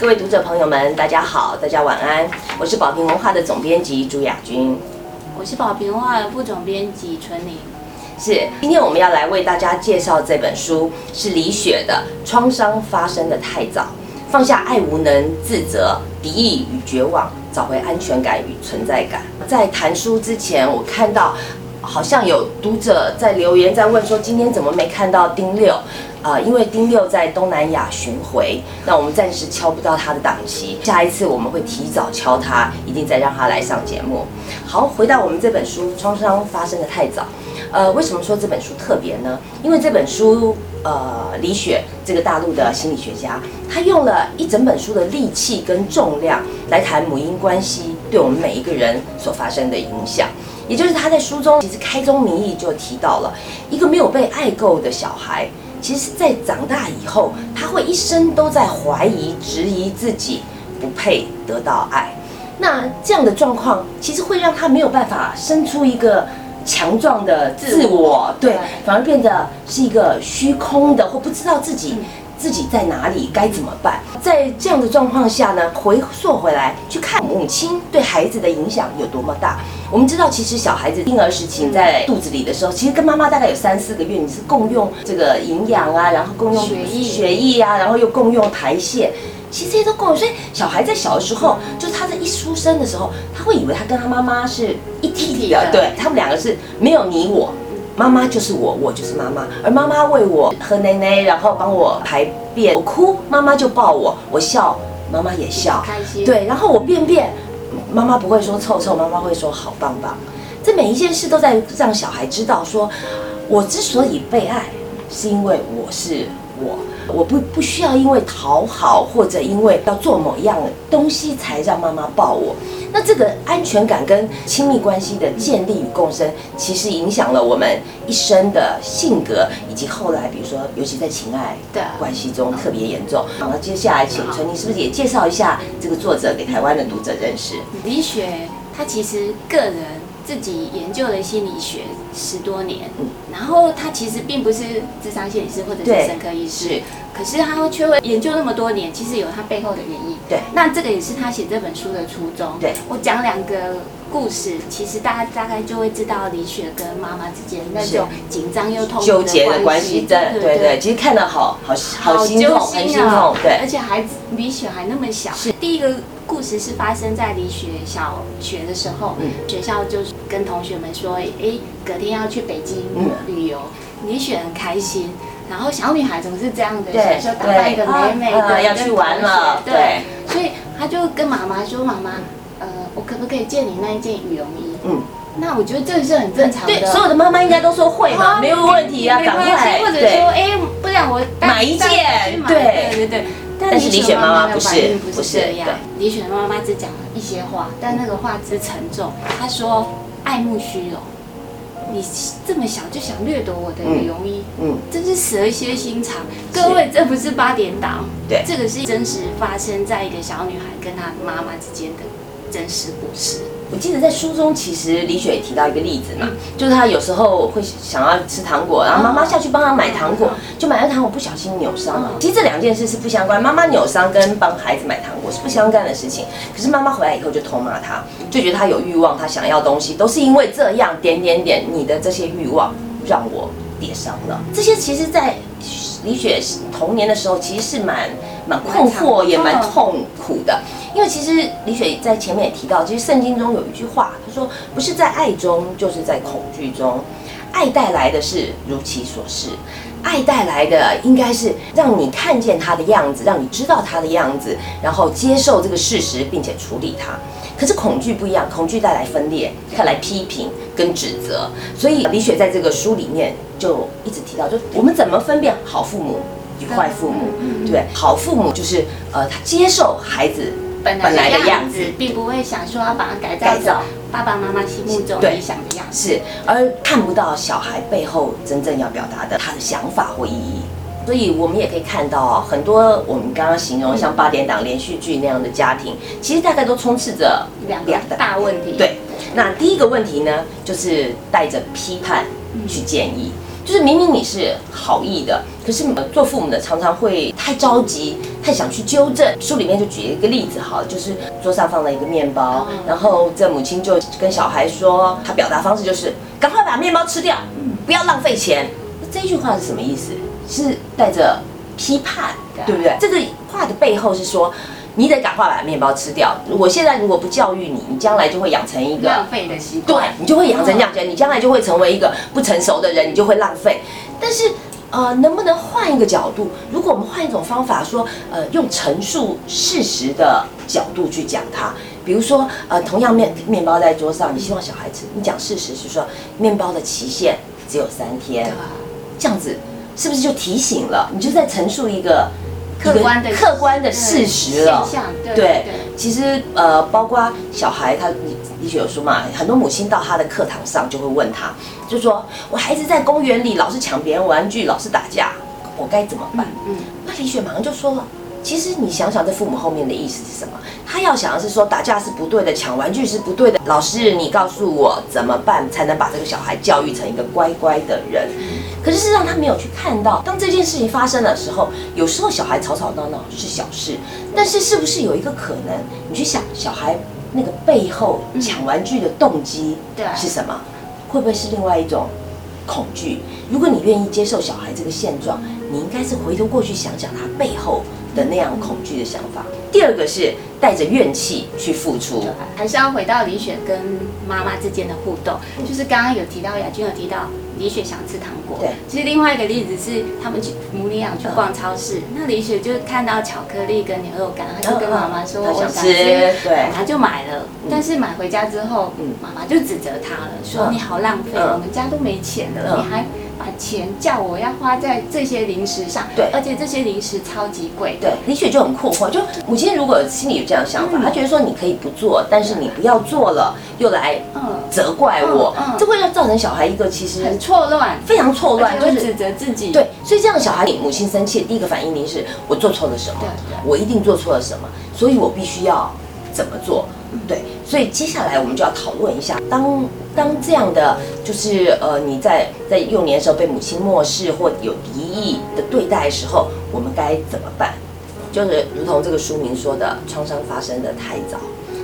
各位读者朋友们，大家好，大家晚安。我是宝瓶文化的总编辑朱雅君，我是宝瓶文化的副总编辑纯玲。是，今天我们要来为大家介绍这本书，是李雪的《创伤发生的太早》，放下爱无能、自责、敌意与绝望，找回安全感与存在感。在谈书之前，我看到好像有读者在留言在问说，今天怎么没看到丁六？啊，因为丁六在东南亚巡回，那我们暂时敲不到他的档期，下一次我们会提早敲他，一定再让他来上节目。好，回到我们这本书，创伤发生的太早。呃，为什么说这本书特别呢？因为这本书，呃，李雪这个大陆的心理学家，他用了一整本书的力气跟重量来谈母婴关系对我们每一个人所发生的影响。也就是他在书中其实开宗明义就提到了一个没有被爱够的小孩，其实在长大以后，他会一生都在怀疑、质疑自己不配得到爱。那这样的状况，其实会让他没有办法生出一个。强壮的自我，对，反而变得是一个虚空的，或不知道自己自己在哪里，该怎么办？在这样的状况下呢，回溯回来去看母亲对孩子的影响有多么大。我们知道，其实小孩子婴儿时期在肚子里的时候，其实跟妈妈大概有三四个月，你是共用这个营养啊，然后共用血液、血液啊，然后又共用排泄。其实这些都够，所以小孩在小的时候，就是他在一出生的时候，他会以为他跟他妈妈是一体的，对他们两个是没有你我，妈妈就是我，我就是妈妈，而妈妈喂我喝奶奶，然后帮我排便，我哭妈妈就抱我，我笑妈妈也笑，开心，对，然后我便便，妈妈不会说臭臭，妈妈会说好棒棒，这每一件事都在让小孩知道，说我之所以被爱，是因为我是我。我不不需要因为讨好或者因为要做某一样东西才让妈妈抱我，那这个安全感跟亲密关系的建立与共生，其实影响了我们一生的性格，以及后来比如说，尤其在情爱的关系中特别严重。好，那接下来请陈妮是不是也介绍一下这个作者给台湾的读者认识？李雪，他其实个人自己研究了心理学十多年，然后他其实并不是智商心理师或者是神科医师。可是他却会研究那么多年，其实有他背后的原因。对，那这个也是他写这本书的初衷。对，我讲两个故事，其实大家大概就会知道李雪跟妈妈之间那种紧张又痛纠结的关系。对对对，其实看了好好好心痛，很心痛。对，而且孩子李雪还那么小。是第一个故事是发生在李雪小学的时候，学校就是跟同学们说，哎，隔天要去北京旅游，李雪很开心。然后小女孩总是这样的，就打扮一个美美的，要去玩了。对，所以她就跟妈妈说：“妈妈，呃，我可不可以借你那一件羽绒衣？”嗯，那我觉得这是很正常的。对，所有的妈妈应该都说会嘛，没有问题啊，赶快。或者说，哎，不然我买一件。对对对。但是李雪妈妈不是不是这样。李雪妈妈只讲了一些话，但那个话之沉重。她说：“爱慕虚荣。”你这么小就想掠夺我的羽绒衣，嗯，真是蛇蝎心肠。各位，这不是八点档，对，这个是真实发生在一个小女孩跟她妈妈之间的真实故事。我记得在书中，其实李雪也提到一个例子嘛，就是她有时候会想要吃糖果，然后妈妈下去帮她买糖果，就买了糖果不小心扭伤了。其实这两件事是不相关，妈妈扭伤跟帮孩子买糖果是不相干的事情。可是妈妈回来以后就痛骂她，就觉得她有欲望，她想要东西都是因为这样点点点，你的这些欲望让我跌伤了。这些其实，在李雪童年的时候，其实是蛮蛮困惑，也蛮痛苦的。因为其实李雪在前面也提到，其实圣经中有一句话，他说：“不是在爱中，就是在恐惧中。爱带来的是如其所是，爱带来的应该是让你看见他的样子，让你知道他的样子，然后接受这个事实，并且处理它。可是恐惧不一样，恐惧带来分裂，带来批评跟指责。所以李雪在这个书里面就一直提到，就我们怎么分辨好父母与坏父母？对，好父母就是呃，他接受孩子。”本来的样子，并不会想说要把它改造爸爸妈妈心目中理想的样子，是而看不到小孩背后真正要表达的他的想法或意义。所以我们也可以看到很多我们刚刚形容像八点档连续剧那样的家庭，其实大概都充斥着两个大问题。对，那第一个问题呢，就是带着批判去建议，就是明明你是好意的。可是做父母的常常会太着急，太想去纠正。书里面就举一个例子，哈，就是桌上放了一个面包，然后这母亲就跟小孩说，他表达方式就是赶快把面包吃掉，不要浪费钱。这句话是什么意思？是带着批判，对不对？这个话的背后是说。你得赶快把面包吃掉。我现在如果不教育你，你将来就会养成一个浪费的习惯。对，你就会养成这样，你将来就会成为一个不成熟的人，你就会浪费。但是，呃，能不能换一个角度？如果我们换一种方法，说，呃，用陈述事实的角度去讲它。比如说，呃，同样面面包在桌上，你希望小孩吃，你讲事实是说，面包的期限只有三天，这样子是不是就提醒了？你就在陈述一个。客观的客观的事实了，对，其实呃，包括小孩，他李雪有说嘛，很多母亲到他的课堂上就会问他，就说我孩子在公园里老是抢别人玩具，老是打架，我该怎么办？嗯，那李雪马上就说了。其实你想想，这父母后面的意思是什么？他要想的是说，打架是不对的，抢玩具是不对的。老师，你告诉我怎么办才能把这个小孩教育成一个乖乖的人？可是事实上，他没有去看到，当这件事情发生的时候，有时候小孩吵吵闹闹是小事，但是是不是有一个可能？你去想，小孩那个背后抢玩具的动机是什么？会不会是另外一种恐惧？如果你愿意接受小孩这个现状，你应该是回头过去想想他背后。的那样恐惧的想法。第二个是带着怨气去付出，还是要回到李雪跟妈妈之间的互动。就是刚刚有提到雅君有提到李雪想吃糖果，对。其实另外一个例子是他们去母女俩去逛超市，那李雪就看到巧克力跟牛肉干，她就跟妈妈说我想吃，对，她就买了。但是买回家之后，妈妈就指责她了，说你好浪费，我们家都没钱了，你还。把钱叫我要花在这些零食上，对，而且这些零食超级贵，对，李雪就很困惑，就母亲如果心里有这样想法，她觉得说你可以不做，但是你不要做了，又来责怪我，这会要造成小孩一个其实很错乱，非常错乱，就是指责自己，对，所以这样小孩母亲生气，第一个反应一定是我做错了什么，我一定做错了什么，所以我必须要怎么做。对，所以接下来我们就要讨论一下，当当这样的就是呃你在在幼年的时候被母亲漠视或有敌意的对待的时候，我们该怎么办？就是如同这个书名说的，创伤发生的太早。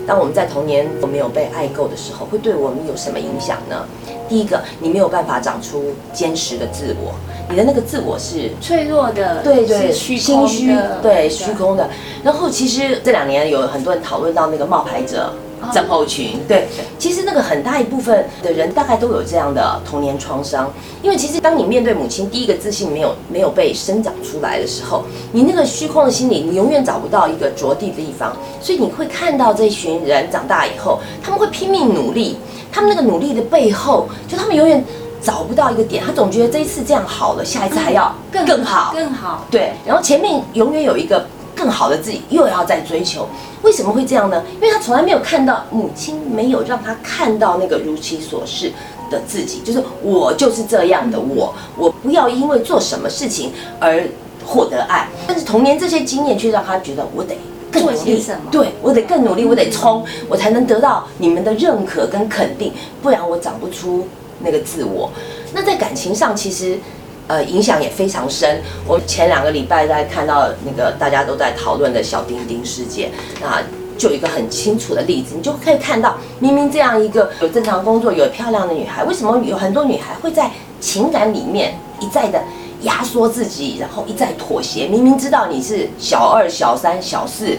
当我们在童年没有被爱够的时候，会对我们有什么影响呢？第一个，你没有办法长出坚实的自我，你的那个自我是脆弱的，对对，虚心虚，对虚空的。然后其实这两年有很多人讨论到那个冒牌者。症候群，对，其实那个很大一部分的人大概都有这样的童年创伤，因为其实当你面对母亲第一个自信没有没有被生长出来的时候，你那个虚空的心理，你永远找不到一个着地的地方，所以你会看到这群人长大以后，他们会拼命努力，他们那个努力的背后，就他们永远找不到一个点，他总觉得这一次这样好了，下一次还要更更好，更好，对，然后前面永远有一个。更好的自己又要再追求，为什么会这样呢？因为他从来没有看到母亲没有让他看到那个如其所示的自己，就是我就是这样的我，我不要因为做什么事情而获得爱，但是童年这些经验却让他觉得我得更努力，对我得更努力，我得冲，我才能得到你们的认可跟肯定，不然我长不出那个自我。那在感情上，其实。呃，影响也非常深。我前两个礼拜在看到那个大家都在讨论的小丁丁事件，那就有一个很清楚的例子，你就可以看到，明明这样一个有正常工作、有漂亮的女孩，为什么有很多女孩会在情感里面一再的压缩自己，然后一再妥协？明明知道你是小二、小三、小四，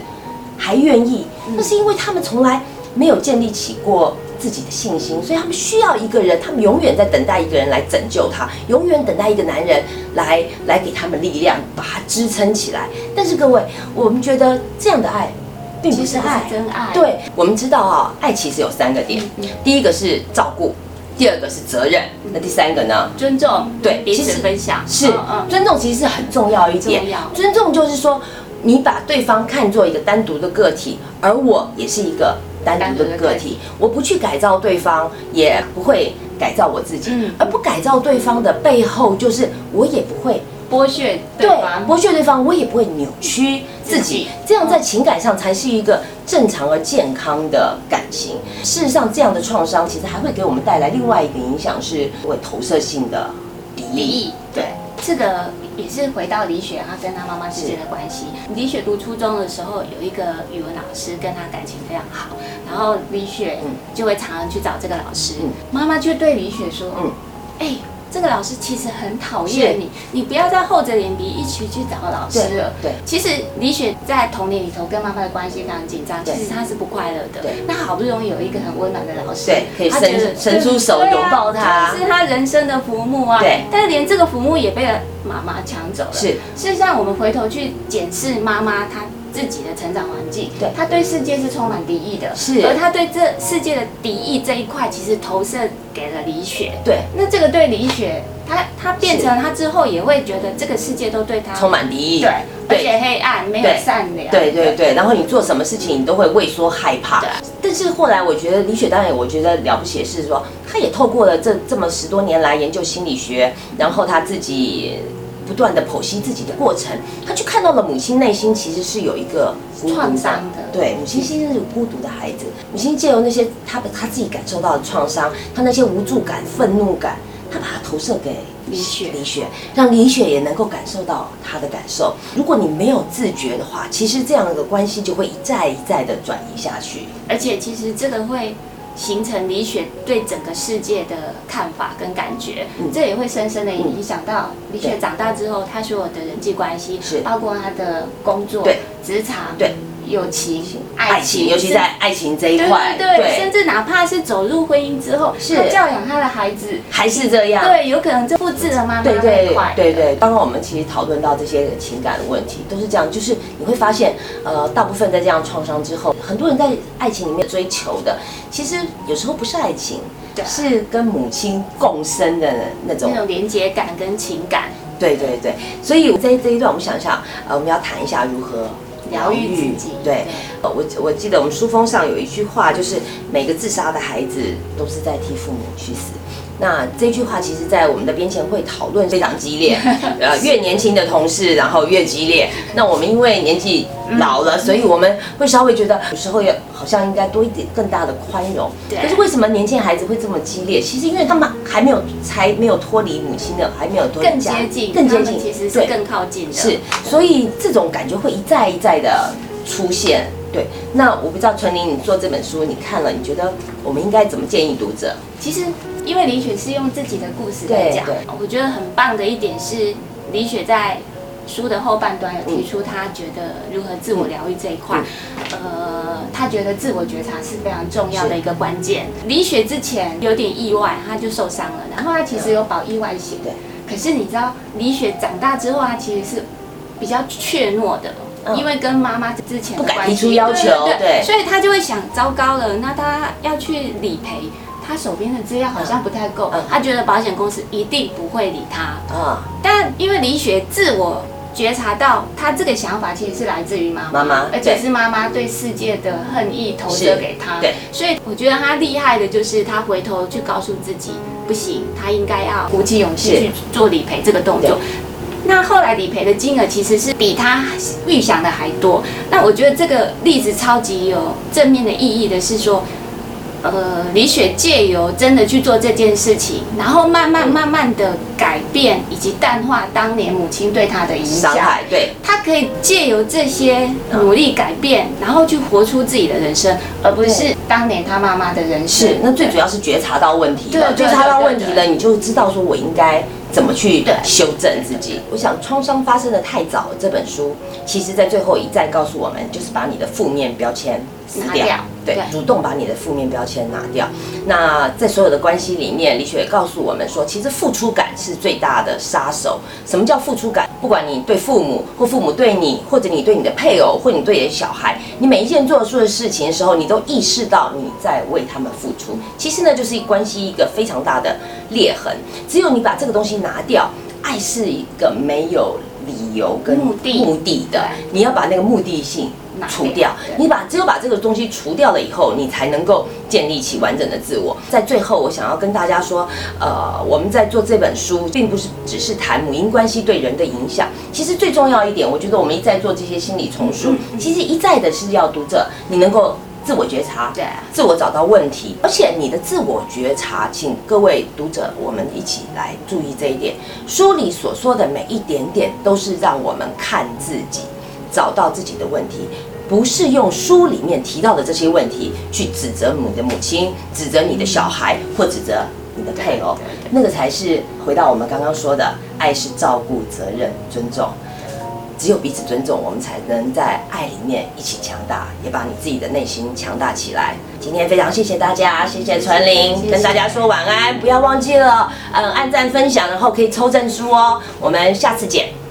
还愿意，那是因为他们从来没有建立起过。自己的信心，所以他们需要一个人，他们永远在等待一个人来拯救他，永远等待一个男人来来给他们力量，把他支撑起来。但是各位，我们觉得这样的爱，并不是爱，真爱。对，我们知道啊，爱其实有三个点，第一个是照顾，第二个是责任，那第三个呢？尊重。对，彼此分享是，尊重其实是很重要一点。尊重就是说，你把对方看作一个单独的个体，而我也是一个。单独的个体，我不去改造对方，也不会改造我自己。而不改造对方的背后，就是我也不会剥削对方，剥削对方，我也不会扭曲自己。这样在情感上才是一个正常而健康的感情。事实上，这样的创伤其实还会给我们带来另外一个影响，是会投射性的敌意。对这个。也是回到李雪她跟她妈妈之间的关系。李雪读初中的时候，有一个语文老师跟她感情非常好，然后李雪就会常常去找这个老师，妈妈就对李雪说：“嗯，哎。”这个老师其实很讨厌你，你不要再厚着脸皮一起去找老师了。对，其实李雪在童年里头跟妈妈的关系非常紧张，其实她是不快乐的。对，那好不容易有一个很温暖的老师，对，可以伸伸出手拥抱她，是她人生的浮木啊。对，但是连这个浮木也被妈妈抢走了。是，事实上我们回头去检视妈妈她。自己的成长环境，对，他对世界是充满敌意的，是，而他对这世界的敌意这一块，其实投射给了李雪，对，那这个对李雪，他他变成他之后也会觉得这个世界都对他充满敌意，对，而且黑暗，没有善良，对对对，然后你做什么事情你都会畏缩害怕，但是后来我觉得李雪当然我觉得了不起的是说，他也透过了这这么十多年来研究心理学，然后他自己。不断的剖析自己的过程，他就看到了母亲内心其实是有一个创伤的。对，母亲其实是孤独的孩子。母亲借由那些他他自己感受到的创伤，他那些无助感、愤怒感，他把它投射给李雪，李雪，让李雪也能够感受到他的感受。如果你没有自觉的话，其实这样的关系就会一再一再的转移下去。而且，其实这个会。形成李雪对整个世界的看法跟感觉，这也会深深的影响到李雪长大之后，她所有的人际关系，包括她的工作、职场。友情、爱情，尤其在爱情这一块，对对，甚至哪怕是走入婚姻之后，是教养他的孩子还是这样，对，有可能就复制了妈妈那一块。对对，刚刚我们其实讨论到这些情感的问题，都是这样，就是你会发现，呃，大部分在这样创伤之后，很多人在爱情里面追求的，其实有时候不是爱情，是跟母亲共生的那种那种连接感跟情感。对对对，所以在这一段，我们想一想，呃，我们要谈一下如何。疗愈自己，对，我我记得我们书封上有一句话，就是每个自杀的孩子都是在替父母去死。那这句话其实，在我们的编前会讨论非常激烈，呃，越年轻的同事，然后越激烈。那我们因为年纪老了，所以我们会稍微觉得有时候也好像应该多一点更大的宽容。对。可是为什么年轻孩子会这么激烈？其实因为他们还没有才没有脱离母亲的，还没有脱离更接近，更接近，其实是更靠近的。是，所以这种感觉会一再一再的出现。对。那我不知道纯玲，你做这本书，你看了，你觉得我们应该怎么建议读者？其实。因为李雪是用自己的故事在讲，我觉得很棒的一点是，李雪在书的后半段有提出他觉得如何自我疗愈这一块，呃，他觉得自我觉察是非常重要的一个关键。李雪之前有点意外，他就受伤了，然后他其实有保意外险，可是你知道，李雪长大之后，他其实是比较怯懦的，因为跟妈妈之前不敢提出要求，对，所以他就会想，糟糕了，那他要去理赔。他手边的资料好像不太够，他觉得保险公司一定不会理他。嗯，但因为李雪自我觉察到，他这个想法其实是来自于妈妈，而且是妈妈对世界的恨意投射给他。对，所以我觉得他厉害的就是他回头去告诉自己，不行，他应该要鼓起勇气去做理赔这个动作。那后来理赔的金额其实是比他预想的还多。那我觉得这个例子超级有正面的意义的是说。呃，李雪借由真的去做这件事情，然后慢慢慢慢的改变以及淡化当年母亲对她的影响。对，她可以借由这些努力改变，然后去活出自己的人生，而不是当年她妈妈的人生。是，那最主要是觉察到问题了，觉察到问题了，你就知道说我应该怎么去修正自己。我想，创伤发生的太早这本书，其实在最后一站告诉我们，就是把你的负面标签。拿掉，对，主动把你的负面标签拿掉。那在所有的关系里面，李雪也告诉我们说，其实付出感是最大的杀手。什么叫付出感？不管你对父母，或父母对你，或者你对你的配偶，或你对你的小孩，你每一件做出的事情的时候，你都意识到你在为他们付出。其实呢，就是关系一个非常大的裂痕。只有你把这个东西拿掉，爱是一个没有理由跟目的目的的，你要把那个目的性。除掉，你把只有把这个东西除掉了以后，你才能够建立起完整的自我。在最后，我想要跟大家说，呃，我们在做这本书，并不是只是谈母婴关系对人的影响。其实最重要一点，我觉得我们一再做这些心理丛书，其实一再的是要读者你能够自我觉察，对，自我找到问题，而且你的自我觉察，请各位读者，我们一起来注意这一点。书里所说的每一点点，都是让我们看自己，找到自己的问题，不是用书里面提到的这些问题去指责你的母亲，指责你的小孩，或指责你的配偶，那个才是回到我们刚刚说的，爱是照顾、责任、尊重。只有彼此尊重，我们才能在爱里面一起强大，也把你自己的内心强大起来。今天非常谢谢大家，谢谢纯玲，跟大家说晚安，不要忘记了，嗯，按赞分享，然后可以抽证书哦。我们下次见。